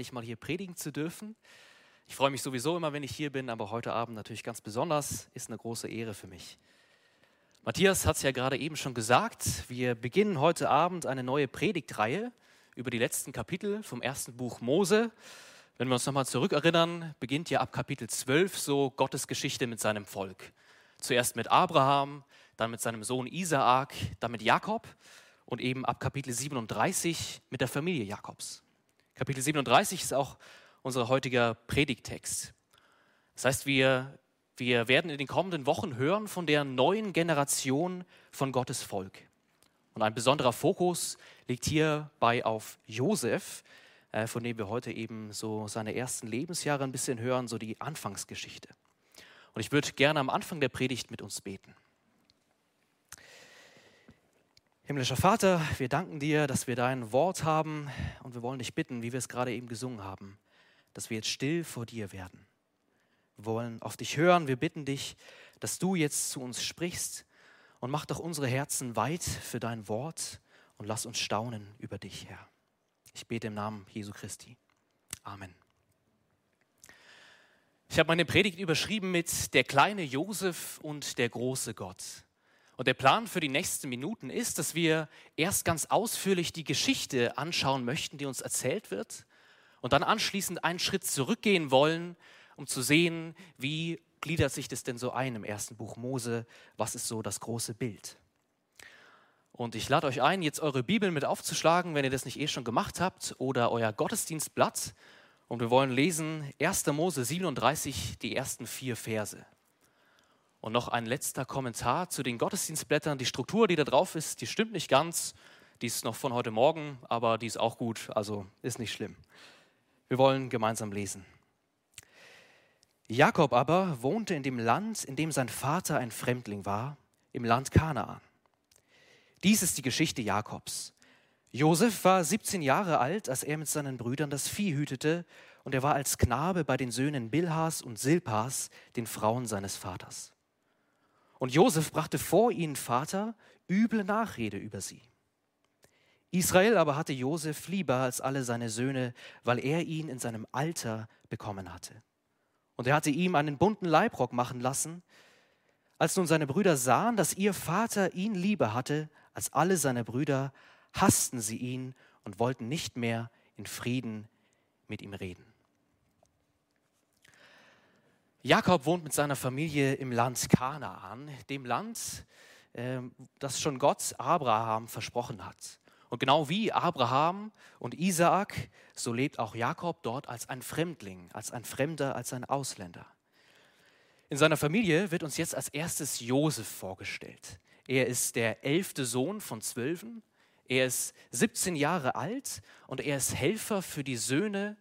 endlich mal hier predigen zu dürfen. Ich freue mich sowieso immer, wenn ich hier bin, aber heute Abend natürlich ganz besonders. Ist eine große Ehre für mich. Matthias hat es ja gerade eben schon gesagt. Wir beginnen heute Abend eine neue Predigtreihe über die letzten Kapitel vom ersten Buch Mose. Wenn wir uns nochmal zurückerinnern, beginnt ja ab Kapitel 12 so Gottes Geschichte mit seinem Volk. Zuerst mit Abraham, dann mit seinem Sohn Isaak, dann mit Jakob und eben ab Kapitel 37 mit der Familie Jakobs. Kapitel 37 ist auch unser heutiger Predigtext. Das heißt, wir, wir werden in den kommenden Wochen hören von der neuen Generation von Gottes Volk. Und ein besonderer Fokus liegt hierbei auf Josef, äh, von dem wir heute eben so seine ersten Lebensjahre ein bisschen hören, so die Anfangsgeschichte. Und ich würde gerne am Anfang der Predigt mit uns beten. Himmlischer Vater, wir danken dir, dass wir dein Wort haben und wir wollen dich bitten, wie wir es gerade eben gesungen haben, dass wir jetzt still vor dir werden. Wir wollen auf dich hören, wir bitten dich, dass du jetzt zu uns sprichst und mach doch unsere Herzen weit für dein Wort und lass uns staunen über dich, Herr. Ich bete im Namen Jesu Christi. Amen. Ich habe meine Predigt überschrieben mit der kleine Josef und der große Gott. Und der Plan für die nächsten Minuten ist, dass wir erst ganz ausführlich die Geschichte anschauen möchten, die uns erzählt wird, und dann anschließend einen Schritt zurückgehen wollen, um zu sehen, wie gliedert sich das denn so ein im ersten Buch Mose, was ist so das große Bild. Und ich lade euch ein, jetzt eure Bibel mit aufzuschlagen, wenn ihr das nicht eh schon gemacht habt, oder euer Gottesdienstblatt. Und wir wollen lesen 1. Mose 37, die ersten vier Verse. Und noch ein letzter Kommentar zu den Gottesdienstblättern. Die Struktur, die da drauf ist, die stimmt nicht ganz. Die ist noch von heute Morgen, aber die ist auch gut, also ist nicht schlimm. Wir wollen gemeinsam lesen. Jakob aber wohnte in dem Land, in dem sein Vater ein Fremdling war, im Land Kanaan. Dies ist die Geschichte Jakobs. Josef war 17 Jahre alt, als er mit seinen Brüdern das Vieh hütete, und er war als Knabe bei den Söhnen Bilhas und Silpas, den Frauen seines Vaters. Und Josef brachte vor ihnen Vater üble Nachrede über sie. Israel aber hatte Josef lieber als alle seine Söhne, weil er ihn in seinem Alter bekommen hatte. Und er hatte ihm einen bunten Leibrock machen lassen. Als nun seine Brüder sahen, dass ihr Vater ihn lieber hatte als alle seine Brüder, hassten sie ihn und wollten nicht mehr in Frieden mit ihm reden. Jakob wohnt mit seiner Familie im Land Kanaan, dem Land, ähm, das schon Gott Abraham versprochen hat. Und genau wie Abraham und Isaak, so lebt auch Jakob dort als ein Fremdling, als ein Fremder, als ein Ausländer. In seiner Familie wird uns jetzt als erstes Josef vorgestellt. Er ist der elfte Sohn von Zwölfen. Er ist 17 Jahre alt und er ist Helfer für die Söhne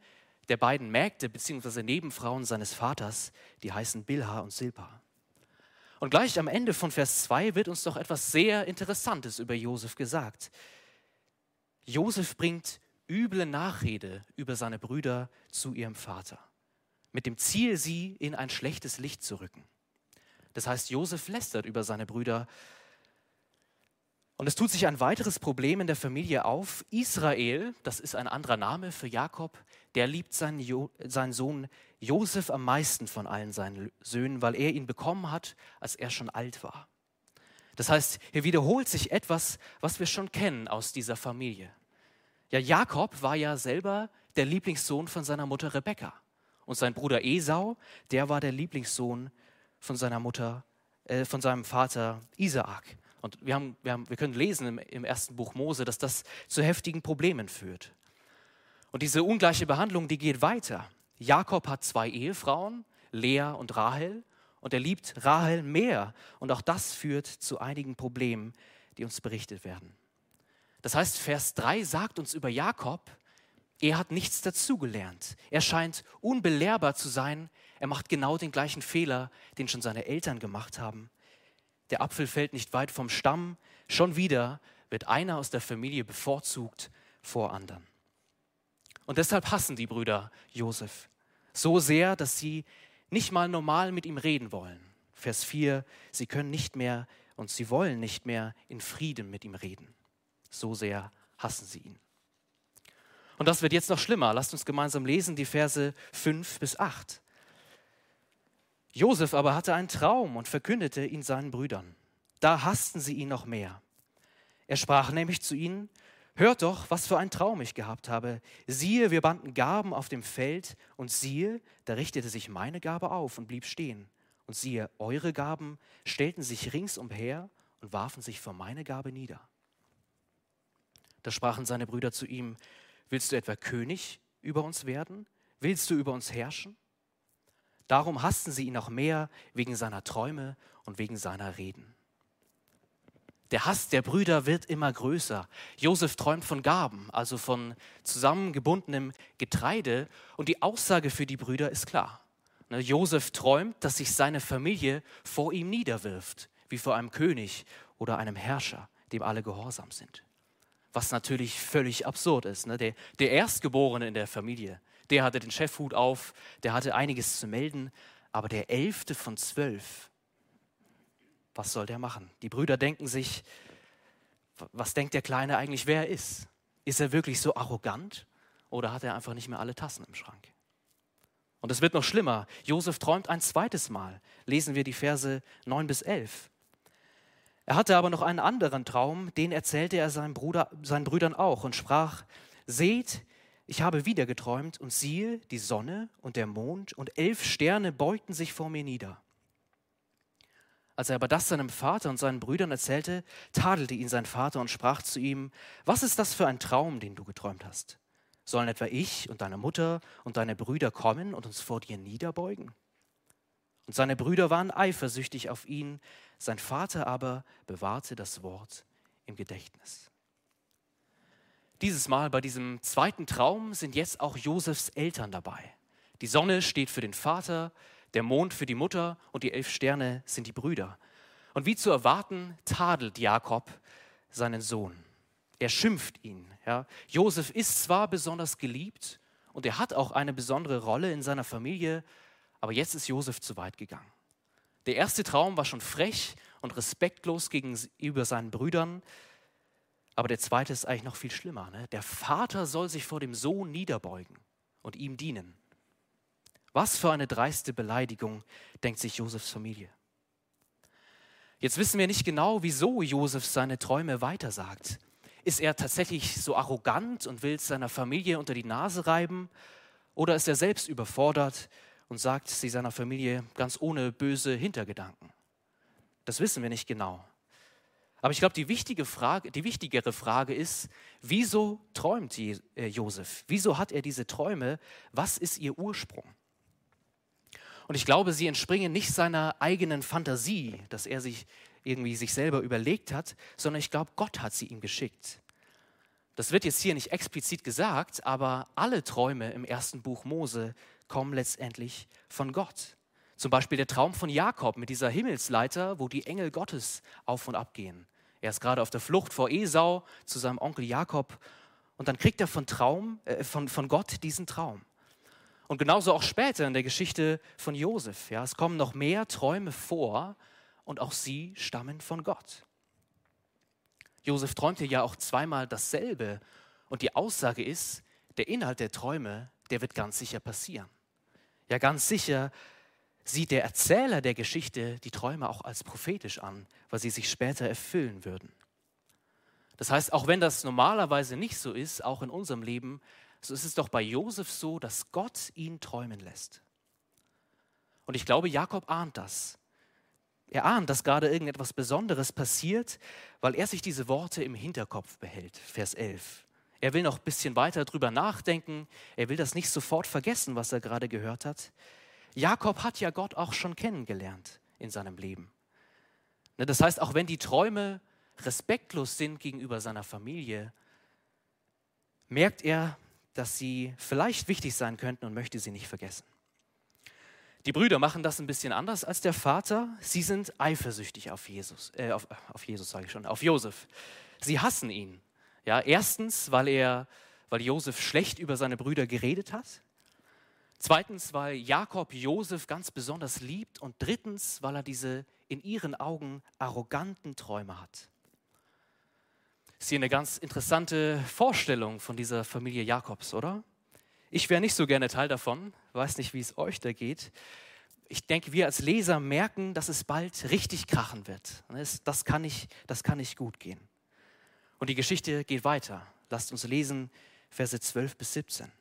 der beiden Mägde bzw. Nebenfrauen seines Vaters, die heißen Bilha und Silpa. Und gleich am Ende von Vers 2 wird uns doch etwas sehr Interessantes über Josef gesagt. Josef bringt üble Nachrede über seine Brüder zu ihrem Vater, mit dem Ziel, sie in ein schlechtes Licht zu rücken. Das heißt, Josef lästert über seine Brüder und es tut sich ein weiteres Problem in der Familie auf. Israel, das ist ein anderer Name für Jakob, der liebt seinen, jo seinen Sohn Josef am meisten von allen seinen Söhnen, weil er ihn bekommen hat, als er schon alt war. Das heißt, hier wiederholt sich etwas, was wir schon kennen aus dieser Familie. Ja, Jakob war ja selber der Lieblingssohn von seiner Mutter Rebekka. Und sein Bruder Esau, der war der Lieblingssohn von seiner Mutter, äh, von seinem Vater Isaak. Und wir, haben, wir, haben, wir können lesen im, im ersten Buch Mose, dass das zu heftigen Problemen führt. Und diese ungleiche Behandlung, die geht weiter. Jakob hat zwei Ehefrauen, Lea und Rahel, und er liebt Rahel mehr. Und auch das führt zu einigen Problemen, die uns berichtet werden. Das heißt, Vers 3 sagt uns über Jakob, er hat nichts dazugelernt. Er scheint unbelehrbar zu sein. Er macht genau den gleichen Fehler, den schon seine Eltern gemacht haben der Apfel fällt nicht weit vom Stamm, schon wieder wird einer aus der Familie bevorzugt vor anderen. Und deshalb hassen die Brüder Josef so sehr, dass sie nicht mal normal mit ihm reden wollen. Vers 4, sie können nicht mehr und sie wollen nicht mehr in Frieden mit ihm reden. So sehr hassen sie ihn. Und das wird jetzt noch schlimmer. Lasst uns gemeinsam lesen die Verse 5 bis 8. Josef aber hatte einen Traum und verkündete ihn seinen Brüdern. Da hassten sie ihn noch mehr. Er sprach nämlich zu ihnen, Hört doch, was für einen Traum ich gehabt habe. Siehe, wir banden Gaben auf dem Feld, und siehe, da richtete sich meine Gabe auf und blieb stehen. Und siehe, eure Gaben stellten sich ringsumher und warfen sich vor meine Gabe nieder. Da sprachen seine Brüder zu ihm, Willst du etwa König über uns werden? Willst du über uns herrschen? Darum hassten sie ihn noch mehr wegen seiner Träume und wegen seiner Reden. Der Hass der Brüder wird immer größer. Josef träumt von Gaben, also von zusammengebundenem Getreide. Und die Aussage für die Brüder ist klar. Ne, Josef träumt, dass sich seine Familie vor ihm niederwirft, wie vor einem König oder einem Herrscher, dem alle gehorsam sind. Was natürlich völlig absurd ist. Ne? Der, der Erstgeborene in der Familie, der hatte den Chefhut auf, der hatte einiges zu melden, aber der Elfte von zwölf, was soll der machen? Die Brüder denken sich, was denkt der Kleine eigentlich, wer er ist? Ist er wirklich so arrogant oder hat er einfach nicht mehr alle Tassen im Schrank? Und es wird noch schlimmer. Josef träumt ein zweites Mal. Lesen wir die Verse 9 bis 11. Er hatte aber noch einen anderen Traum, den erzählte er seinen, Bruder, seinen Brüdern auch und sprach, Seht, ich habe wieder geträumt und siehe, die Sonne und der Mond und elf Sterne beugten sich vor mir nieder. Als er aber das seinem Vater und seinen Brüdern erzählte, tadelte ihn sein Vater und sprach zu ihm, was ist das für ein Traum, den du geträumt hast? Sollen etwa ich und deine Mutter und deine Brüder kommen und uns vor dir niederbeugen? Und seine Brüder waren eifersüchtig auf ihn, sein Vater aber bewahrte das Wort im Gedächtnis. Dieses Mal bei diesem zweiten Traum sind jetzt auch Josefs Eltern dabei. Die Sonne steht für den Vater, der Mond für die Mutter und die elf Sterne sind die Brüder. Und wie zu erwarten, tadelt Jakob seinen Sohn. Er schimpft ihn. Ja. Josef ist zwar besonders geliebt und er hat auch eine besondere Rolle in seiner Familie, aber jetzt ist Josef zu weit gegangen. Der erste Traum war schon frech und respektlos gegenüber seinen Brüdern, aber der zweite ist eigentlich noch viel schlimmer. Ne? Der Vater soll sich vor dem Sohn niederbeugen und ihm dienen. Was für eine dreiste Beleidigung, denkt sich Josefs Familie. Jetzt wissen wir nicht genau, wieso Josef seine Träume weitersagt. Ist er tatsächlich so arrogant und will es seiner Familie unter die Nase reiben? Oder ist er selbst überfordert und sagt sie seiner Familie ganz ohne böse Hintergedanken? Das wissen wir nicht genau. Aber ich glaube, die, wichtige Frage, die wichtigere Frage ist, wieso träumt äh, Josef? Wieso hat er diese Träume? Was ist ihr Ursprung? Und ich glaube, sie entspringen nicht seiner eigenen Fantasie, dass er sich irgendwie sich selber überlegt hat, sondern ich glaube, Gott hat sie ihm geschickt. Das wird jetzt hier nicht explizit gesagt, aber alle Träume im ersten Buch Mose kommen letztendlich von Gott. Zum Beispiel der Traum von Jakob mit dieser Himmelsleiter, wo die Engel Gottes auf und ab gehen. Er ist gerade auf der Flucht vor Esau zu seinem Onkel Jakob und dann kriegt er von, Traum, äh, von, von Gott diesen Traum. Und genauso auch später in der Geschichte von Josef. Ja, es kommen noch mehr Träume vor und auch sie stammen von Gott. Josef träumte ja auch zweimal dasselbe und die Aussage ist, der Inhalt der Träume, der wird ganz sicher passieren. Ja, ganz sicher sieht der Erzähler der Geschichte die Träume auch als prophetisch an, weil sie sich später erfüllen würden. Das heißt, auch wenn das normalerweise nicht so ist, auch in unserem Leben, so ist es doch bei Josef so, dass Gott ihn träumen lässt. Und ich glaube, Jakob ahnt das. Er ahnt, dass gerade irgendetwas Besonderes passiert, weil er sich diese Worte im Hinterkopf behält. Vers 11. Er will noch ein bisschen weiter drüber nachdenken. Er will das nicht sofort vergessen, was er gerade gehört hat. Jakob hat ja Gott auch schon kennengelernt in seinem Leben. Ne, das heißt, auch wenn die Träume respektlos sind gegenüber seiner Familie, merkt er, dass sie vielleicht wichtig sein könnten und möchte sie nicht vergessen. Die Brüder machen das ein bisschen anders als der Vater. Sie sind eifersüchtig auf Jesus, äh, auf, auf Jesus sage ich schon, auf Josef. Sie hassen ihn. Ja, erstens, weil er, weil Josef schlecht über seine Brüder geredet hat. Zweitens, weil Jakob Josef ganz besonders liebt. Und drittens, weil er diese in ihren Augen arroganten Träume hat. Ist hier eine ganz interessante Vorstellung von dieser Familie Jakobs, oder? Ich wäre nicht so gerne Teil davon, weiß nicht, wie es euch da geht. Ich denke, wir als Leser merken, dass es bald richtig krachen wird. Das kann nicht, das kann nicht gut gehen. Und die Geschichte geht weiter. Lasst uns lesen, Verse 12 bis 17.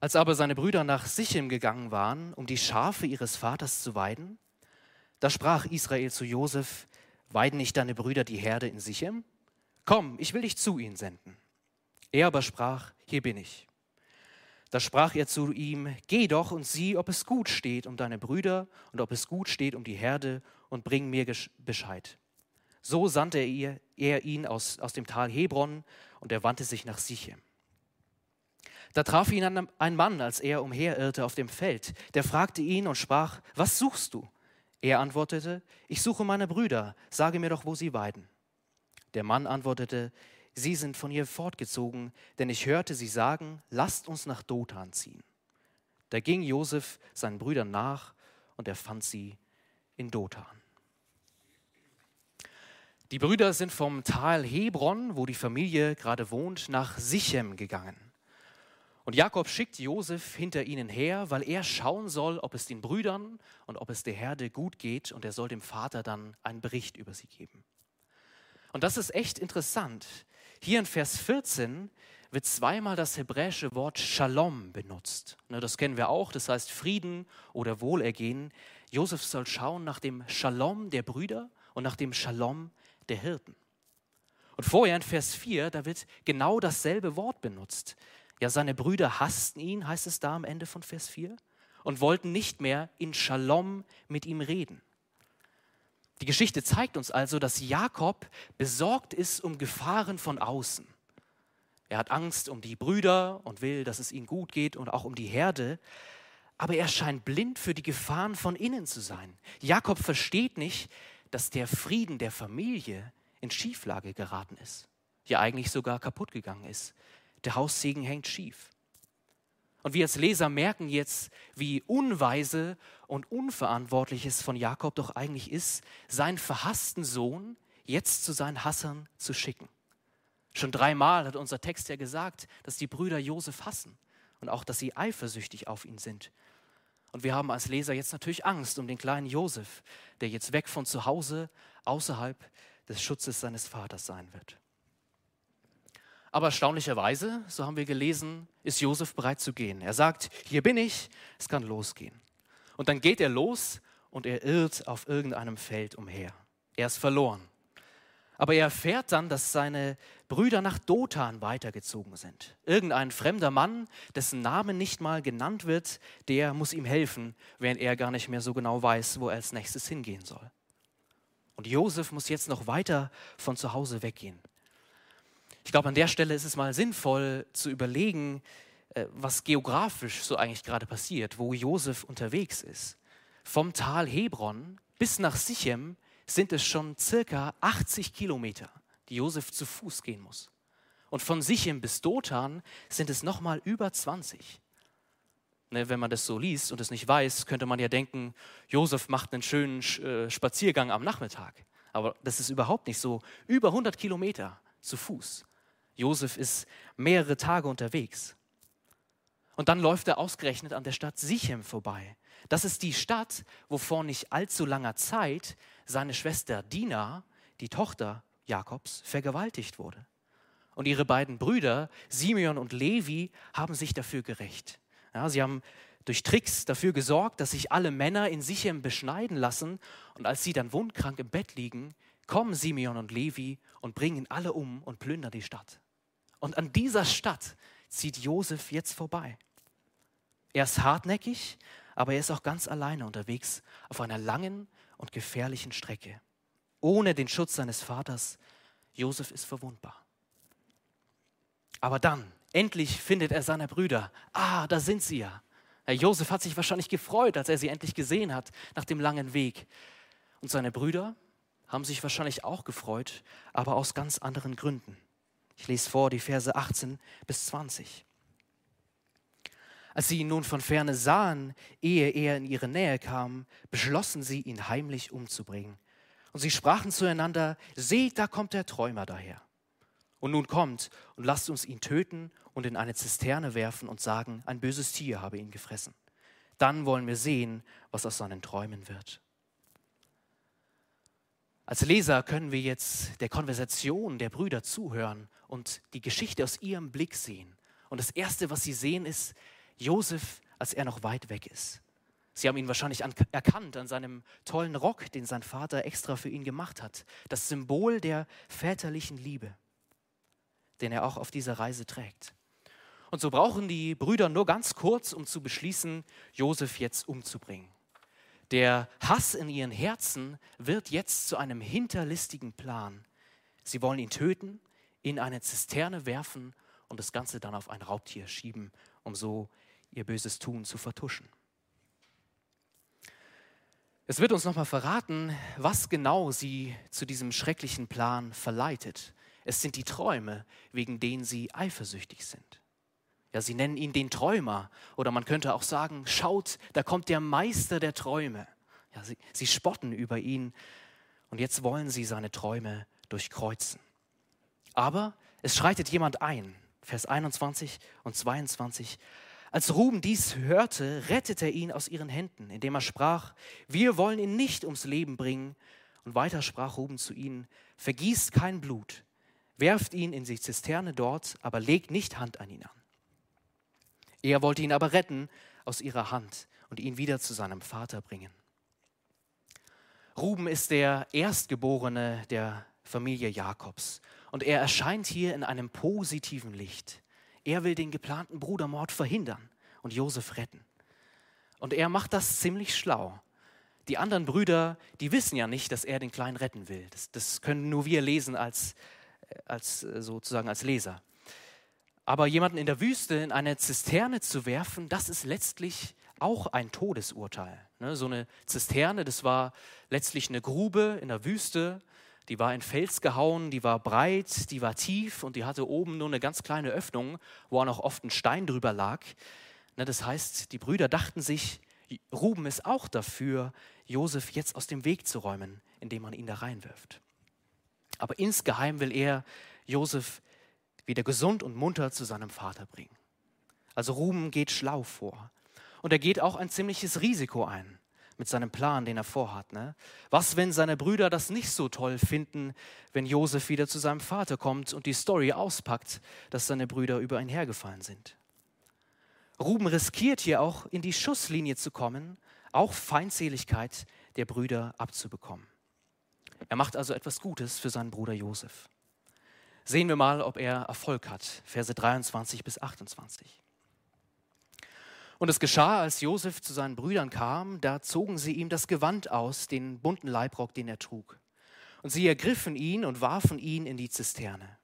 Als aber seine Brüder nach Sichem gegangen waren, um die Schafe ihres Vaters zu weiden, da sprach Israel zu Josef, weiden nicht deine Brüder die Herde in Sichem? Komm, ich will dich zu ihnen senden. Er aber sprach, hier bin ich. Da sprach er zu ihm, geh doch und sieh, ob es gut steht um deine Brüder und ob es gut steht um die Herde und bring mir Bescheid. So sandte er, ihn aus, aus dem Tal Hebron und er wandte sich nach Sichem. Da traf ihn ein Mann, als er umherirrte auf dem Feld. Der fragte ihn und sprach, was suchst du? Er antwortete, ich suche meine Brüder, sage mir doch, wo sie weiden. Der Mann antwortete, sie sind von hier fortgezogen, denn ich hörte sie sagen, lasst uns nach Dothan ziehen. Da ging Josef seinen Brüdern nach und er fand sie in Dothan. Die Brüder sind vom Tal Hebron, wo die Familie gerade wohnt, nach Sichem gegangen. Und Jakob schickt Josef hinter ihnen her, weil er schauen soll, ob es den Brüdern und ob es der Herde gut geht und er soll dem Vater dann einen Bericht über sie geben. Und das ist echt interessant. Hier in Vers 14 wird zweimal das hebräische Wort Shalom benutzt. Ne, das kennen wir auch, das heißt Frieden oder Wohlergehen. Josef soll schauen nach dem Shalom der Brüder und nach dem Shalom der Hirten. Und vorher in Vers 4, da wird genau dasselbe Wort benutzt. Ja, seine Brüder hassten ihn, heißt es da am Ende von Vers 4, und wollten nicht mehr in Shalom mit ihm reden. Die Geschichte zeigt uns also, dass Jakob besorgt ist um Gefahren von außen. Er hat Angst um die Brüder und will, dass es ihnen gut geht und auch um die Herde, aber er scheint blind für die Gefahren von innen zu sein. Jakob versteht nicht, dass der Frieden der Familie in Schieflage geraten ist, ja eigentlich sogar kaputt gegangen ist. Der Haussegen hängt schief. Und wir als Leser merken jetzt, wie unweise und unverantwortlich es von Jakob doch eigentlich ist, seinen verhassten Sohn jetzt zu seinen Hassern zu schicken. Schon dreimal hat unser Text ja gesagt, dass die Brüder Josef hassen und auch, dass sie eifersüchtig auf ihn sind. Und wir haben als Leser jetzt natürlich Angst um den kleinen Josef, der jetzt weg von zu Hause, außerhalb des Schutzes seines Vaters sein wird. Aber erstaunlicherweise, so haben wir gelesen, ist Josef bereit zu gehen. Er sagt, hier bin ich, es kann losgehen. Und dann geht er los und er irrt auf irgendeinem Feld umher. Er ist verloren. Aber er erfährt dann, dass seine Brüder nach Dothan weitergezogen sind. Irgendein fremder Mann, dessen Name nicht mal genannt wird, der muss ihm helfen, während er gar nicht mehr so genau weiß, wo er als nächstes hingehen soll. Und Josef muss jetzt noch weiter von zu Hause weggehen. Ich glaube, an der Stelle ist es mal sinnvoll zu überlegen, äh, was geografisch so eigentlich gerade passiert, wo Josef unterwegs ist. Vom Tal Hebron bis nach Sichem sind es schon circa 80 Kilometer, die Josef zu Fuß gehen muss. Und von Sichem bis Dothan sind es nochmal über 20. Ne, wenn man das so liest und es nicht weiß, könnte man ja denken, Josef macht einen schönen äh, Spaziergang am Nachmittag. Aber das ist überhaupt nicht so. Über 100 Kilometer zu Fuß. Josef ist mehrere Tage unterwegs. Und dann läuft er ausgerechnet an der Stadt Sichem vorbei. Das ist die Stadt, wo vor nicht allzu langer Zeit seine Schwester Dina, die Tochter Jakobs, vergewaltigt wurde. Und ihre beiden Brüder, Simeon und Levi, haben sich dafür gerecht. Ja, sie haben durch Tricks dafür gesorgt, dass sich alle Männer in Sichem beschneiden lassen. Und als sie dann wundkrank im Bett liegen, kommen Simeon und Levi und bringen alle um und plündern die Stadt. Und an dieser Stadt zieht Josef jetzt vorbei. Er ist hartnäckig, aber er ist auch ganz alleine unterwegs auf einer langen und gefährlichen Strecke. Ohne den Schutz seines Vaters. Josef ist verwundbar. Aber dann, endlich findet er seine Brüder. Ah, da sind sie ja. Herr Josef hat sich wahrscheinlich gefreut, als er sie endlich gesehen hat nach dem langen Weg. Und seine Brüder haben sich wahrscheinlich auch gefreut, aber aus ganz anderen Gründen. Ich lese vor die Verse 18 bis 20. Als sie ihn nun von ferne sahen, ehe er in ihre Nähe kam, beschlossen sie, ihn heimlich umzubringen. Und sie sprachen zueinander, seht, da kommt der Träumer daher. Und nun kommt und lasst uns ihn töten und in eine Zisterne werfen und sagen, ein böses Tier habe ihn gefressen. Dann wollen wir sehen, was aus seinen Träumen wird. Als Leser können wir jetzt der Konversation der Brüder zuhören und die Geschichte aus ihrem Blick sehen. Und das Erste, was sie sehen, ist Josef, als er noch weit weg ist. Sie haben ihn wahrscheinlich an, erkannt an seinem tollen Rock, den sein Vater extra für ihn gemacht hat. Das Symbol der väterlichen Liebe, den er auch auf dieser Reise trägt. Und so brauchen die Brüder nur ganz kurz, um zu beschließen, Josef jetzt umzubringen. Der Hass in ihren Herzen wird jetzt zu einem hinterlistigen Plan. Sie wollen ihn töten, in eine Zisterne werfen und das Ganze dann auf ein Raubtier schieben, um so ihr böses Tun zu vertuschen. Es wird uns nochmal verraten, was genau sie zu diesem schrecklichen Plan verleitet. Es sind die Träume, wegen denen sie eifersüchtig sind. Ja, sie nennen ihn den Träumer oder man könnte auch sagen, schaut, da kommt der Meister der Träume. Ja, sie, sie spotten über ihn und jetzt wollen sie seine Träume durchkreuzen. Aber es schreitet jemand ein, Vers 21 und 22. Als Ruben dies hörte, rettete er ihn aus ihren Händen, indem er sprach, wir wollen ihn nicht ums Leben bringen. Und weiter sprach Ruben zu ihnen, vergießt kein Blut, werft ihn in die Zisterne dort, aber legt nicht Hand an ihn an. Er wollte ihn aber retten aus ihrer Hand und ihn wieder zu seinem Vater bringen. Ruben ist der Erstgeborene der Familie Jakobs und er erscheint hier in einem positiven Licht. Er will den geplanten Brudermord verhindern und Josef retten. Und er macht das ziemlich schlau. Die anderen Brüder, die wissen ja nicht, dass er den Kleinen retten will. Das, das können nur wir lesen als, als äh, sozusagen als Leser. Aber jemanden in der Wüste in eine Zisterne zu werfen, das ist letztlich auch ein Todesurteil. Ne, so eine Zisterne, das war letztlich eine Grube in der Wüste die war in Fels gehauen, die war breit, die war tief und die hatte oben nur eine ganz kleine Öffnung, wo auch noch oft ein Stein drüber lag. Ne, das heißt, die Brüder dachten sich, Ruben ist auch dafür, Josef jetzt aus dem Weg zu räumen, indem man ihn da reinwirft. Aber insgeheim will er Josef wieder gesund und munter zu seinem Vater bringen. Also Ruben geht schlau vor. Und er geht auch ein ziemliches Risiko ein mit seinem Plan, den er vorhat. Ne? Was, wenn seine Brüder das nicht so toll finden, wenn Josef wieder zu seinem Vater kommt und die Story auspackt, dass seine Brüder über ihn hergefallen sind? Ruben riskiert hier auch in die Schusslinie zu kommen, auch Feindseligkeit der Brüder abzubekommen. Er macht also etwas Gutes für seinen Bruder Josef. Sehen wir mal, ob er Erfolg hat. Verse 23 bis 28. Und es geschah, als Josef zu seinen Brüdern kam, da zogen sie ihm das Gewand aus, den bunten Leibrock, den er trug. Und sie ergriffen ihn und warfen ihn in die Zisterne.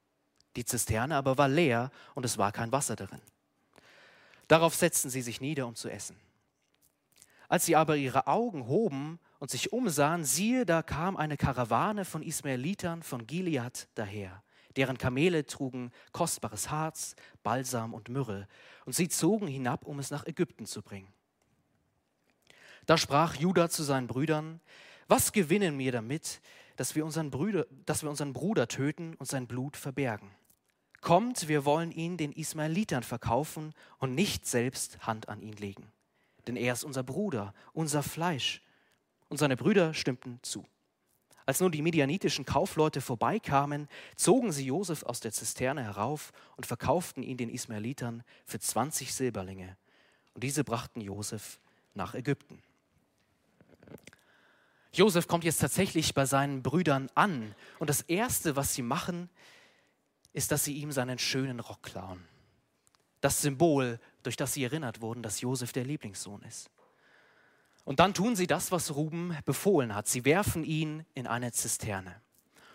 Die Zisterne aber war leer und es war kein Wasser darin. Darauf setzten sie sich nieder, um zu essen. Als sie aber ihre Augen hoben und sich umsahen, siehe, da kam eine Karawane von Ismaelitern von Gilead daher deren Kamele trugen kostbares Harz, Balsam und Myrrhe, und sie zogen hinab, um es nach Ägypten zu bringen. Da sprach Judah zu seinen Brüdern, was gewinnen wir damit, dass wir, unseren Brüder, dass wir unseren Bruder töten und sein Blut verbergen? Kommt, wir wollen ihn den Ismaelitern verkaufen und nicht selbst Hand an ihn legen. Denn er ist unser Bruder, unser Fleisch. Und seine Brüder stimmten zu. Als nun die medianitischen Kaufleute vorbeikamen, zogen sie Josef aus der Zisterne herauf und verkauften ihn den Ismaelitern für 20 Silberlinge. Und diese brachten Josef nach Ägypten. Josef kommt jetzt tatsächlich bei seinen Brüdern an. Und das Erste, was sie machen, ist, dass sie ihm seinen schönen Rock klauen. Das Symbol, durch das sie erinnert wurden, dass Josef der Lieblingssohn ist. Und dann tun sie das, was Ruben befohlen hat. Sie werfen ihn in eine Zisterne.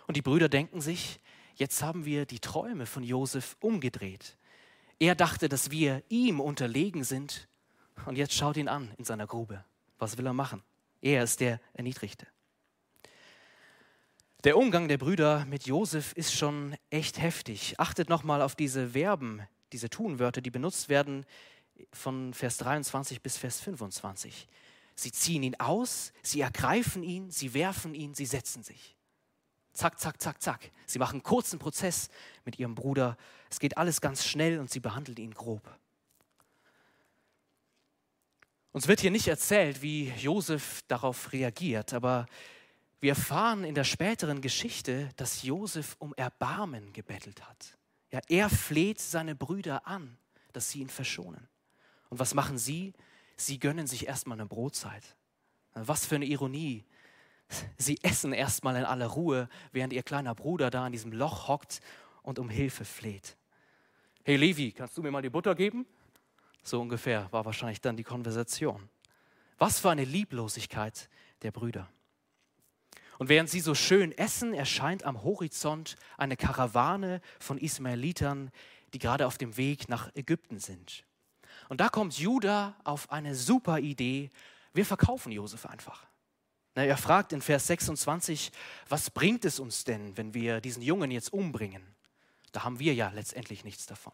Und die Brüder denken sich, jetzt haben wir die Träume von Josef umgedreht. Er dachte, dass wir ihm unterlegen sind. Und jetzt schaut ihn an in seiner Grube. Was will er machen? Er ist der Erniedrigte. Der Umgang der Brüder mit Josef ist schon echt heftig. Achtet nochmal auf diese Verben, diese Tunwörter, die benutzt werden von Vers 23 bis Vers 25. Sie ziehen ihn aus, sie ergreifen ihn, sie werfen ihn, sie setzen sich. Zack, zack, zack, zack. Sie machen einen kurzen Prozess mit ihrem Bruder. Es geht alles ganz schnell und sie behandeln ihn grob. Uns wird hier nicht erzählt, wie Josef darauf reagiert, aber wir erfahren in der späteren Geschichte, dass Josef um Erbarmen gebettelt hat. Ja, er fleht seine Brüder an, dass sie ihn verschonen. Und was machen sie? Sie gönnen sich erstmal eine Brotzeit. Was für eine Ironie. Sie essen erstmal in aller Ruhe, während ihr kleiner Bruder da in diesem Loch hockt und um Hilfe fleht. Hey Levi, kannst du mir mal die Butter geben? So ungefähr war wahrscheinlich dann die Konversation. Was für eine Lieblosigkeit der Brüder. Und während sie so schön essen, erscheint am Horizont eine Karawane von Ismaelitern, die gerade auf dem Weg nach Ägypten sind. Und da kommt Judah auf eine super Idee. Wir verkaufen Josef einfach. Er fragt in Vers 26, was bringt es uns denn, wenn wir diesen Jungen jetzt umbringen? Da haben wir ja letztendlich nichts davon.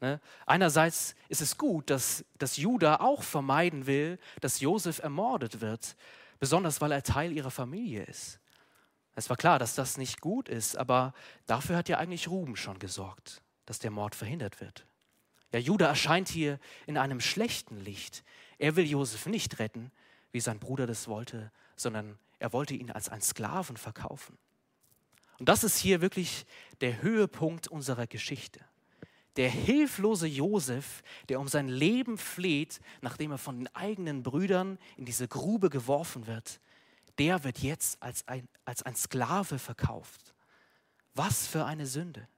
Ne? Einerseits ist es gut, dass, dass Judah auch vermeiden will, dass Josef ermordet wird, besonders weil er Teil ihrer Familie ist. Es war klar, dass das nicht gut ist, aber dafür hat ja eigentlich Ruben schon gesorgt, dass der Mord verhindert wird. Ja, Judah erscheint hier in einem schlechten Licht. Er will Josef nicht retten, wie sein Bruder das wollte, sondern er wollte ihn als einen Sklaven verkaufen. Und das ist hier wirklich der Höhepunkt unserer Geschichte. Der hilflose Josef, der um sein Leben fleht, nachdem er von den eigenen Brüdern in diese Grube geworfen wird, der wird jetzt als ein, als ein Sklave verkauft. Was für eine Sünde.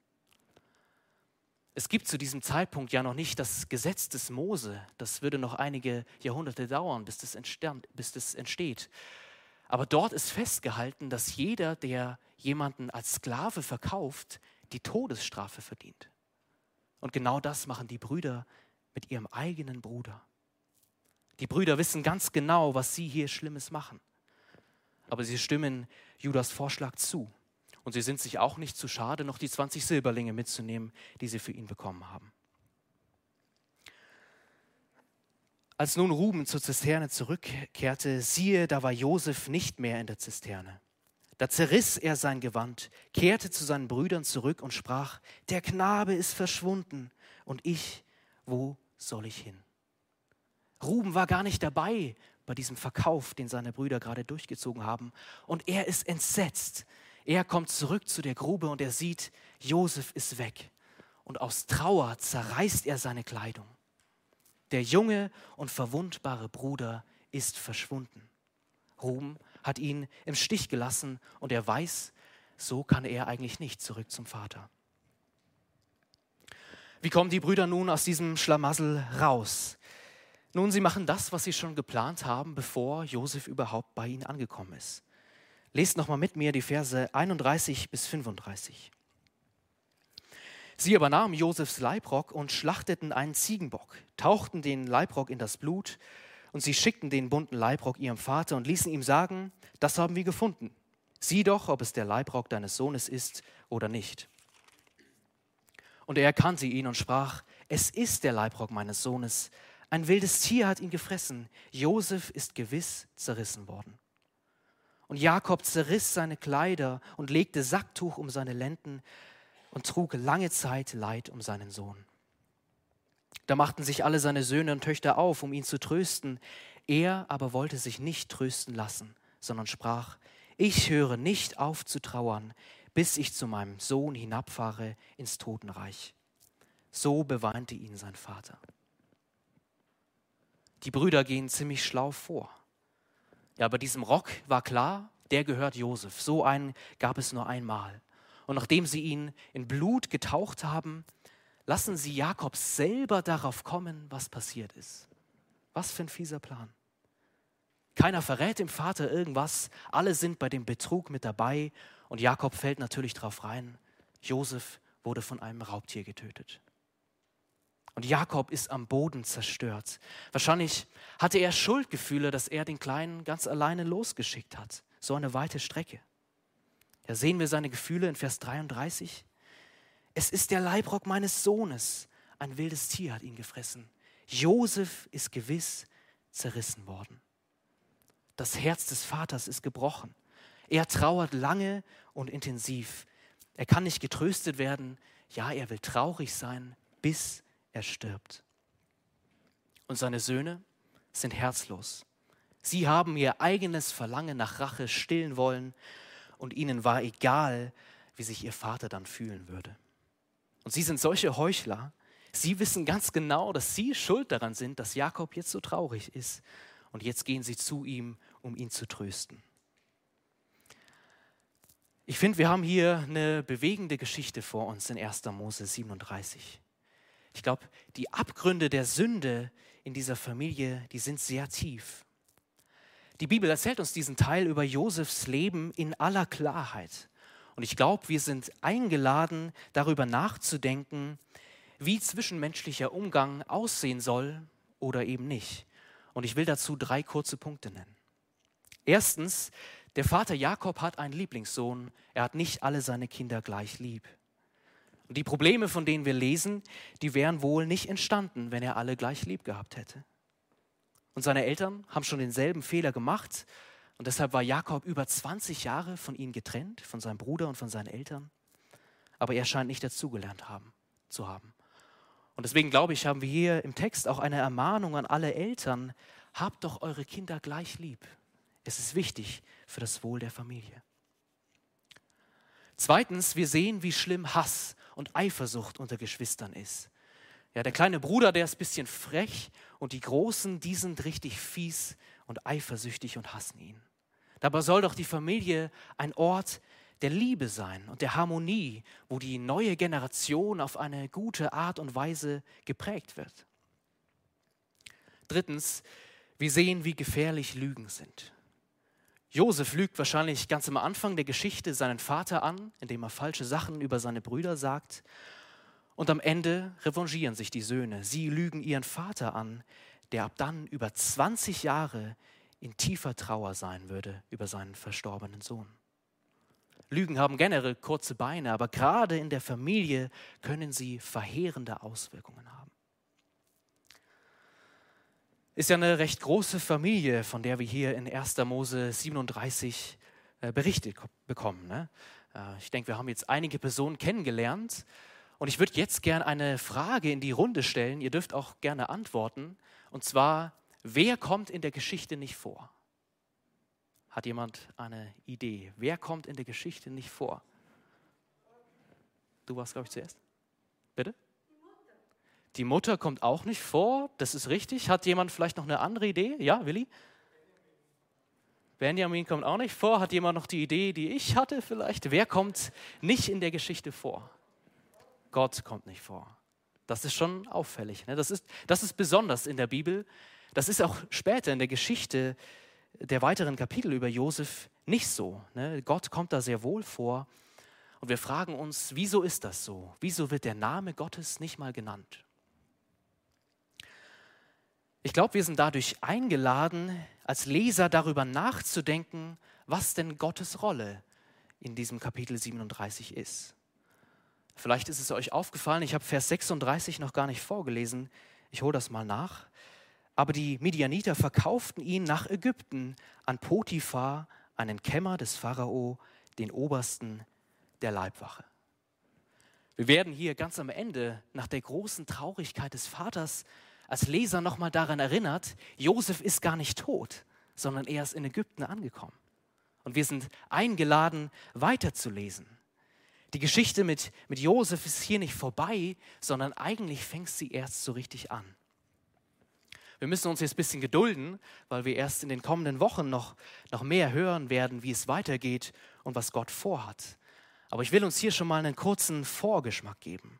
Es gibt zu diesem Zeitpunkt ja noch nicht das Gesetz des Mose. Das würde noch einige Jahrhunderte dauern, bis das, bis das entsteht. Aber dort ist festgehalten, dass jeder, der jemanden als Sklave verkauft, die Todesstrafe verdient. Und genau das machen die Brüder mit ihrem eigenen Bruder. Die Brüder wissen ganz genau, was sie hier Schlimmes machen. Aber sie stimmen Judas Vorschlag zu. Und sie sind sich auch nicht zu schade, noch die 20 Silberlinge mitzunehmen, die sie für ihn bekommen haben. Als nun Ruben zur Zisterne zurückkehrte, siehe, da war Josef nicht mehr in der Zisterne. Da zerriss er sein Gewand, kehrte zu seinen Brüdern zurück und sprach, der Knabe ist verschwunden und ich, wo soll ich hin? Ruben war gar nicht dabei bei diesem Verkauf, den seine Brüder gerade durchgezogen haben. Und er ist entsetzt. Er kommt zurück zu der Grube und er sieht, Josef ist weg. Und aus Trauer zerreißt er seine Kleidung. Der junge und verwundbare Bruder ist verschwunden. Ruben hat ihn im Stich gelassen und er weiß, so kann er eigentlich nicht zurück zum Vater. Wie kommen die Brüder nun aus diesem Schlamassel raus? Nun, sie machen das, was sie schon geplant haben, bevor Josef überhaupt bei ihnen angekommen ist. Lest nochmal mit mir die Verse 31 bis 35. Sie übernahmen Josefs Leibrock und schlachteten einen Ziegenbock, tauchten den Leibrock in das Blut und sie schickten den bunten Leibrock ihrem Vater und ließen ihm sagen, das haben wir gefunden. Sieh doch, ob es der Leibrock deines Sohnes ist oder nicht. Und er erkannte ihn und sprach, es ist der Leibrock meines Sohnes. Ein wildes Tier hat ihn gefressen. Josef ist gewiss zerrissen worden. Und Jakob zerriss seine Kleider und legte Sacktuch um seine Lenden und trug lange Zeit Leid um seinen Sohn. Da machten sich alle seine Söhne und Töchter auf, um ihn zu trösten. Er aber wollte sich nicht trösten lassen, sondern sprach, ich höre nicht auf zu trauern, bis ich zu meinem Sohn hinabfahre ins Totenreich. So beweinte ihn sein Vater. Die Brüder gehen ziemlich schlau vor. Ja, bei diesem Rock war klar, der gehört Josef. So einen gab es nur einmal. Und nachdem sie ihn in Blut getaucht haben, lassen sie Jakob selber darauf kommen, was passiert ist. Was für ein fieser Plan. Keiner verrät dem Vater irgendwas, alle sind bei dem Betrug mit dabei und Jakob fällt natürlich darauf rein. Josef wurde von einem Raubtier getötet. Und Jakob ist am Boden zerstört. Wahrscheinlich hatte er Schuldgefühle, dass er den Kleinen ganz alleine losgeschickt hat. So eine weite Strecke. Da sehen wir seine Gefühle in Vers 33. Es ist der Leibrock meines Sohnes. Ein wildes Tier hat ihn gefressen. Josef ist gewiss zerrissen worden. Das Herz des Vaters ist gebrochen. Er trauert lange und intensiv. Er kann nicht getröstet werden. Ja, er will traurig sein, bis er stirbt. Und seine Söhne sind herzlos. Sie haben ihr eigenes Verlangen nach Rache stillen wollen und ihnen war egal, wie sich ihr Vater dann fühlen würde. Und sie sind solche Heuchler. Sie wissen ganz genau, dass sie schuld daran sind, dass Jakob jetzt so traurig ist. Und jetzt gehen sie zu ihm, um ihn zu trösten. Ich finde, wir haben hier eine bewegende Geschichte vor uns in 1. Mose 37. Ich glaube, die Abgründe der Sünde in dieser Familie, die sind sehr tief. Die Bibel erzählt uns diesen Teil über Josefs Leben in aller Klarheit. Und ich glaube, wir sind eingeladen, darüber nachzudenken, wie zwischenmenschlicher Umgang aussehen soll oder eben nicht. Und ich will dazu drei kurze Punkte nennen. Erstens, der Vater Jakob hat einen Lieblingssohn. Er hat nicht alle seine Kinder gleich lieb. Und die Probleme, von denen wir lesen, die wären wohl nicht entstanden, wenn er alle gleich lieb gehabt hätte. Und seine Eltern haben schon denselben Fehler gemacht. Und deshalb war Jakob über 20 Jahre von ihnen getrennt, von seinem Bruder und von seinen Eltern. Aber er scheint nicht dazugelernt haben, zu haben. Und deswegen glaube ich, haben wir hier im Text auch eine Ermahnung an alle Eltern, habt doch eure Kinder gleich lieb. Es ist wichtig für das Wohl der Familie. Zweitens, wir sehen, wie schlimm Hass und Eifersucht unter Geschwistern ist. Ja, der kleine Bruder, der ist ein bisschen frech und die Großen, die sind richtig fies und eifersüchtig und hassen ihn. Dabei soll doch die Familie ein Ort der Liebe sein und der Harmonie, wo die neue Generation auf eine gute Art und Weise geprägt wird. Drittens, wir sehen, wie gefährlich Lügen sind. Josef lügt wahrscheinlich ganz am Anfang der Geschichte seinen Vater an, indem er falsche Sachen über seine Brüder sagt. Und am Ende revanchieren sich die Söhne. Sie lügen ihren Vater an, der ab dann über 20 Jahre in tiefer Trauer sein würde über seinen verstorbenen Sohn. Lügen haben generell kurze Beine, aber gerade in der Familie können sie verheerende Auswirkungen haben. Ist ja eine recht große Familie, von der wir hier in 1. Mose 37 äh, berichtet bekommen. Ne? Äh, ich denke, wir haben jetzt einige Personen kennengelernt und ich würde jetzt gerne eine Frage in die Runde stellen. Ihr dürft auch gerne antworten. Und zwar, wer kommt in der Geschichte nicht vor? Hat jemand eine Idee? Wer kommt in der Geschichte nicht vor? Du warst, glaube ich, zuerst. Bitte? Die Mutter kommt auch nicht vor, das ist richtig. Hat jemand vielleicht noch eine andere Idee? Ja, Willi? Benjamin kommt auch nicht vor. Hat jemand noch die Idee, die ich hatte vielleicht? Wer kommt nicht in der Geschichte vor? Gott kommt nicht vor. Das ist schon auffällig. Ne? Das, ist, das ist besonders in der Bibel. Das ist auch später in der Geschichte der weiteren Kapitel über Josef nicht so. Ne? Gott kommt da sehr wohl vor. Und wir fragen uns, wieso ist das so? Wieso wird der Name Gottes nicht mal genannt? Ich glaube, wir sind dadurch eingeladen, als Leser darüber nachzudenken, was denn Gottes Rolle in diesem Kapitel 37 ist. Vielleicht ist es euch aufgefallen, ich habe Vers 36 noch gar nicht vorgelesen. Ich hole das mal nach. Aber die Midianiter verkauften ihn nach Ägypten an Potiphar, einen Kämmer des Pharao, den Obersten der Leibwache. Wir werden hier ganz am Ende nach der großen Traurigkeit des Vaters als Leser nochmal daran erinnert, Josef ist gar nicht tot, sondern er ist in Ägypten angekommen. Und wir sind eingeladen, weiterzulesen. Die Geschichte mit, mit Josef ist hier nicht vorbei, sondern eigentlich fängt sie erst so richtig an. Wir müssen uns jetzt ein bisschen gedulden, weil wir erst in den kommenden Wochen noch, noch mehr hören werden, wie es weitergeht und was Gott vorhat. Aber ich will uns hier schon mal einen kurzen Vorgeschmack geben.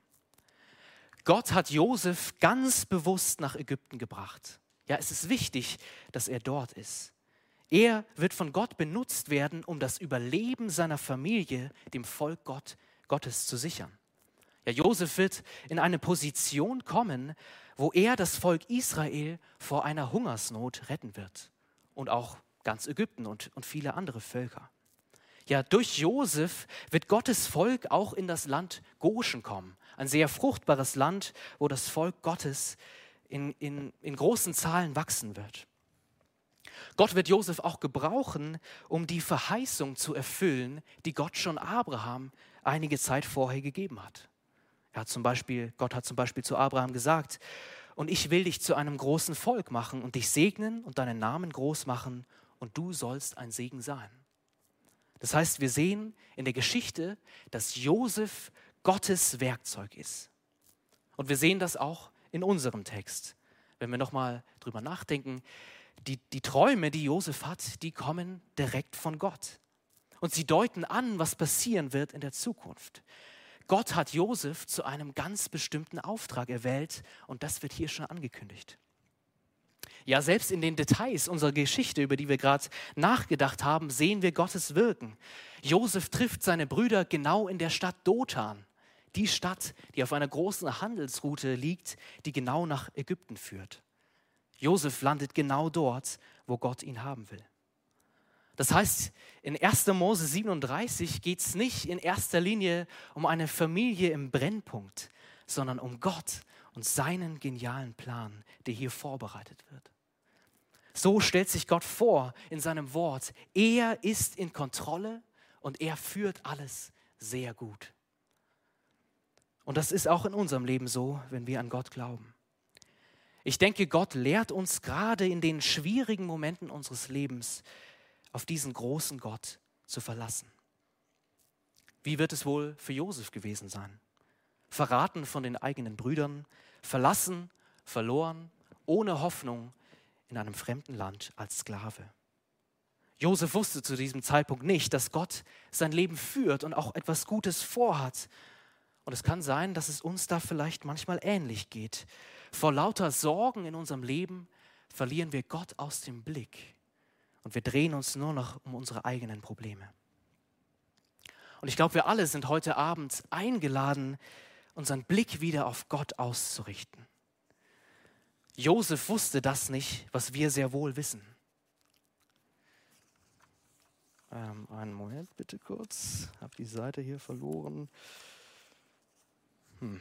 Gott hat Josef ganz bewusst nach Ägypten gebracht. Ja, es ist wichtig, dass er dort ist. Er wird von Gott benutzt werden, um das Überleben seiner Familie, dem Volk Gott, Gottes zu sichern. Ja, Josef wird in eine Position kommen, wo er das Volk Israel vor einer Hungersnot retten wird. Und auch ganz Ägypten und, und viele andere Völker. Ja, durch Josef wird Gottes Volk auch in das Land Goshen kommen. Ein sehr fruchtbares Land, wo das Volk Gottes in, in, in großen Zahlen wachsen wird. Gott wird Josef auch gebrauchen, um die Verheißung zu erfüllen, die Gott schon Abraham einige Zeit vorher gegeben hat. Er hat zum Beispiel, Gott hat zum Beispiel zu Abraham gesagt, und ich will dich zu einem großen Volk machen und dich segnen und deinen Namen groß machen und du sollst ein Segen sein. Das heißt, wir sehen in der Geschichte, dass Josef Gottes Werkzeug ist. Und wir sehen das auch in unserem Text. Wenn wir nochmal drüber nachdenken, die, die Träume, die Josef hat, die kommen direkt von Gott. Und sie deuten an, was passieren wird in der Zukunft. Gott hat Josef zu einem ganz bestimmten Auftrag erwählt und das wird hier schon angekündigt. Ja, selbst in den Details unserer Geschichte, über die wir gerade nachgedacht haben, sehen wir Gottes Wirken. Josef trifft seine Brüder genau in der Stadt Dothan, die Stadt, die auf einer großen Handelsroute liegt, die genau nach Ägypten führt. Josef landet genau dort, wo Gott ihn haben will. Das heißt, in 1. Mose 37 geht es nicht in erster Linie um eine Familie im Brennpunkt, sondern um Gott und seinen genialen Plan, der hier vorbereitet wird. So stellt sich Gott vor in seinem Wort. Er ist in Kontrolle und er führt alles sehr gut. Und das ist auch in unserem Leben so, wenn wir an Gott glauben. Ich denke, Gott lehrt uns gerade in den schwierigen Momenten unseres Lebens, auf diesen großen Gott zu verlassen. Wie wird es wohl für Josef gewesen sein? Verraten von den eigenen Brüdern, verlassen, verloren, ohne Hoffnung in einem fremden Land als Sklave. Josef wusste zu diesem Zeitpunkt nicht, dass Gott sein Leben führt und auch etwas Gutes vorhat. Und es kann sein, dass es uns da vielleicht manchmal ähnlich geht. Vor lauter Sorgen in unserem Leben verlieren wir Gott aus dem Blick und wir drehen uns nur noch um unsere eigenen Probleme. Und ich glaube, wir alle sind heute Abend eingeladen, unseren Blick wieder auf Gott auszurichten. Josef wusste das nicht, was wir sehr wohl wissen. Ähm, einen Moment bitte kurz. Habe die Seite hier verloren. Hm.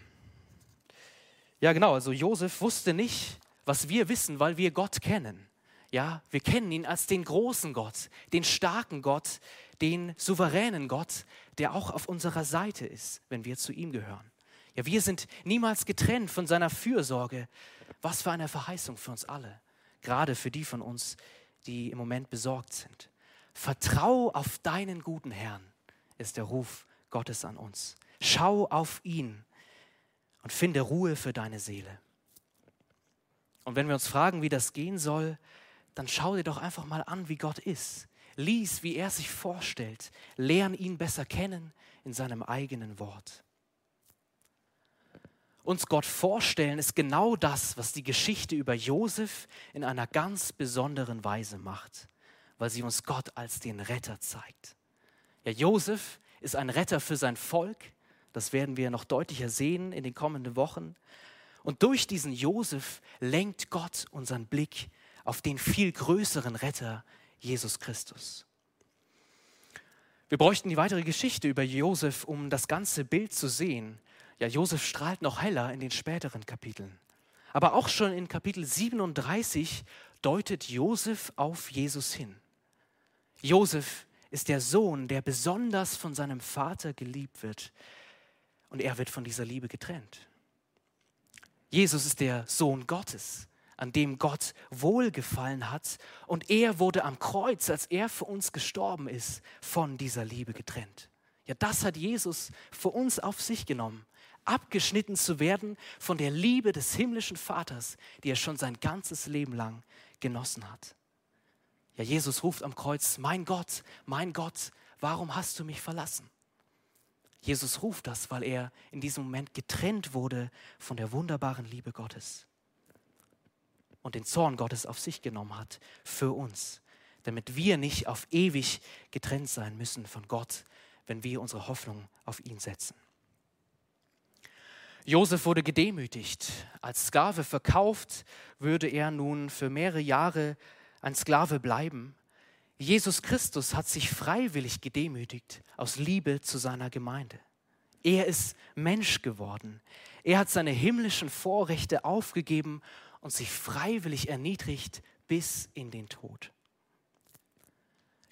Ja, genau. Also Josef wusste nicht, was wir wissen, weil wir Gott kennen. Ja, wir kennen ihn als den großen Gott, den starken Gott, den souveränen Gott, der auch auf unserer Seite ist, wenn wir zu ihm gehören. Ja, wir sind niemals getrennt von seiner Fürsorge. Was für eine Verheißung für uns alle, gerade für die von uns, die im Moment besorgt sind. Vertrau auf deinen guten Herrn, ist der Ruf Gottes an uns. Schau auf ihn und finde Ruhe für deine Seele. Und wenn wir uns fragen, wie das gehen soll, dann schau dir doch einfach mal an, wie Gott ist. Lies, wie er sich vorstellt. Lern ihn besser kennen in seinem eigenen Wort uns Gott vorstellen, ist genau das, was die Geschichte über Josef in einer ganz besonderen Weise macht, weil sie uns Gott als den Retter zeigt. Ja, Josef ist ein Retter für sein Volk, das werden wir noch deutlicher sehen in den kommenden Wochen. Und durch diesen Josef lenkt Gott unseren Blick auf den viel größeren Retter, Jesus Christus. Wir bräuchten die weitere Geschichte über Josef, um das ganze Bild zu sehen. Ja, Josef strahlt noch heller in den späteren Kapiteln. Aber auch schon in Kapitel 37 deutet Josef auf Jesus hin. Josef ist der Sohn, der besonders von seinem Vater geliebt wird. Und er wird von dieser Liebe getrennt. Jesus ist der Sohn Gottes, an dem Gott wohlgefallen hat. Und er wurde am Kreuz, als er für uns gestorben ist, von dieser Liebe getrennt. Ja, das hat Jesus für uns auf sich genommen abgeschnitten zu werden von der Liebe des himmlischen Vaters, die er schon sein ganzes Leben lang genossen hat. Ja, Jesus ruft am Kreuz, mein Gott, mein Gott, warum hast du mich verlassen? Jesus ruft das, weil er in diesem Moment getrennt wurde von der wunderbaren Liebe Gottes und den Zorn Gottes auf sich genommen hat für uns, damit wir nicht auf ewig getrennt sein müssen von Gott, wenn wir unsere Hoffnung auf ihn setzen. Josef wurde gedemütigt. Als Sklave verkauft, würde er nun für mehrere Jahre ein Sklave bleiben. Jesus Christus hat sich freiwillig gedemütigt aus Liebe zu seiner Gemeinde. Er ist Mensch geworden. Er hat seine himmlischen Vorrechte aufgegeben und sich freiwillig erniedrigt bis in den Tod.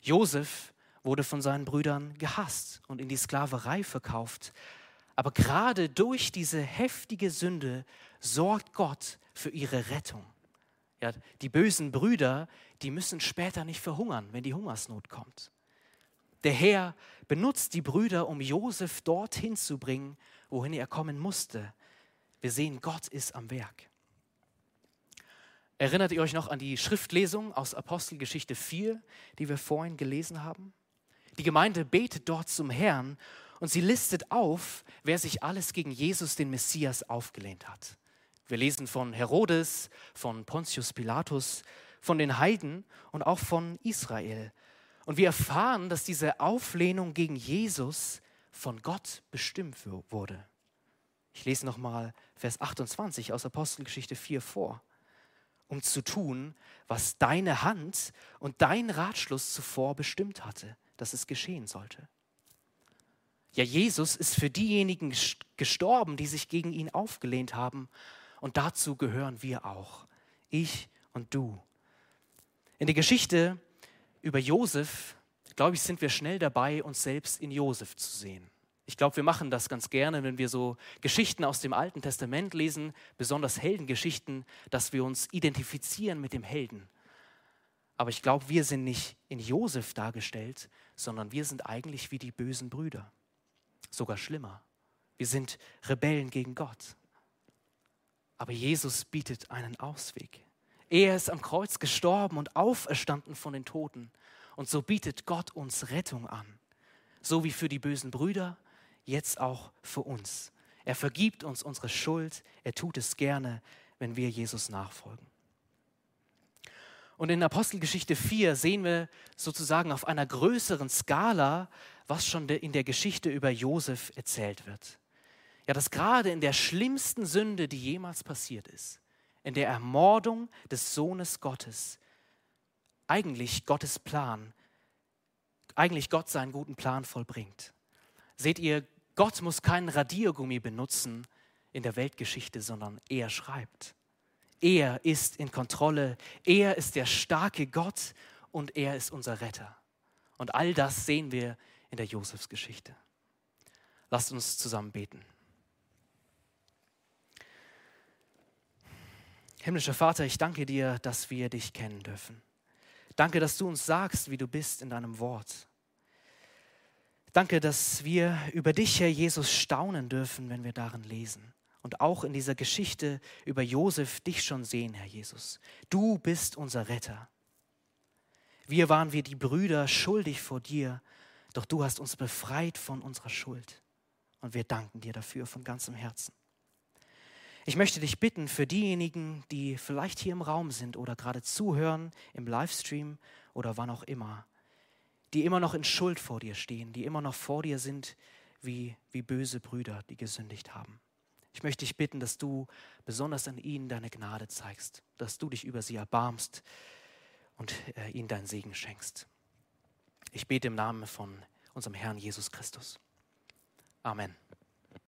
Josef wurde von seinen Brüdern gehasst und in die Sklaverei verkauft. Aber gerade durch diese heftige Sünde sorgt Gott für ihre Rettung. Ja, die bösen Brüder, die müssen später nicht verhungern, wenn die Hungersnot kommt. Der Herr benutzt die Brüder, um Josef dorthin zu bringen, wohin er kommen musste. Wir sehen, Gott ist am Werk. Erinnert ihr euch noch an die Schriftlesung aus Apostelgeschichte 4, die wir vorhin gelesen haben? Die Gemeinde betet dort zum Herrn und sie listet auf, wer sich alles gegen Jesus, den Messias, aufgelehnt hat. Wir lesen von Herodes, von Pontius Pilatus, von den Heiden und auch von Israel. Und wir erfahren, dass diese Auflehnung gegen Jesus von Gott bestimmt wurde. Ich lese nochmal Vers 28 aus Apostelgeschichte 4 vor um zu tun, was deine Hand und dein Ratschluss zuvor bestimmt hatte, dass es geschehen sollte. Ja, Jesus ist für diejenigen gestorben, die sich gegen ihn aufgelehnt haben. Und dazu gehören wir auch. Ich und du. In der Geschichte über Josef, glaube ich, sind wir schnell dabei, uns selbst in Josef zu sehen. Ich glaube, wir machen das ganz gerne, wenn wir so Geschichten aus dem Alten Testament lesen, besonders Heldengeschichten, dass wir uns identifizieren mit dem Helden. Aber ich glaube, wir sind nicht in Josef dargestellt, sondern wir sind eigentlich wie die bösen Brüder. Sogar schlimmer. Wir sind Rebellen gegen Gott. Aber Jesus bietet einen Ausweg. Er ist am Kreuz gestorben und auferstanden von den Toten. Und so bietet Gott uns Rettung an. So wie für die bösen Brüder, jetzt auch für uns. Er vergibt uns unsere Schuld. Er tut es gerne, wenn wir Jesus nachfolgen. Und in Apostelgeschichte 4 sehen wir sozusagen auf einer größeren Skala, was schon in der Geschichte über Josef erzählt wird. Ja, dass gerade in der schlimmsten Sünde, die jemals passiert ist, in der Ermordung des Sohnes Gottes, eigentlich Gottes Plan, eigentlich Gott seinen guten Plan vollbringt. Seht ihr, Gott muss keinen Radiergummi benutzen in der Weltgeschichte, sondern er schreibt. Er ist in Kontrolle, er ist der starke Gott und er ist unser Retter. Und all das sehen wir in der Josefsgeschichte. Lasst uns zusammen beten. Himmlischer Vater, ich danke dir, dass wir dich kennen dürfen. Danke, dass du uns sagst, wie du bist in deinem Wort. Danke, dass wir über dich, Herr Jesus, staunen dürfen, wenn wir darin lesen. Und auch in dieser Geschichte über Josef dich schon sehen, Herr Jesus. Du bist unser Retter. Wir waren wie die Brüder schuldig vor dir, doch du hast uns befreit von unserer Schuld. Und wir danken dir dafür von ganzem Herzen. Ich möchte dich bitten für diejenigen, die vielleicht hier im Raum sind oder gerade zuhören, im Livestream oder wann auch immer, die immer noch in Schuld vor dir stehen, die immer noch vor dir sind wie, wie böse Brüder, die gesündigt haben. Ich möchte dich bitten, dass du besonders an ihnen deine Gnade zeigst, dass du dich über sie erbarmst und äh, ihnen deinen Segen schenkst. Ich bete im Namen von unserem Herrn Jesus Christus. Amen.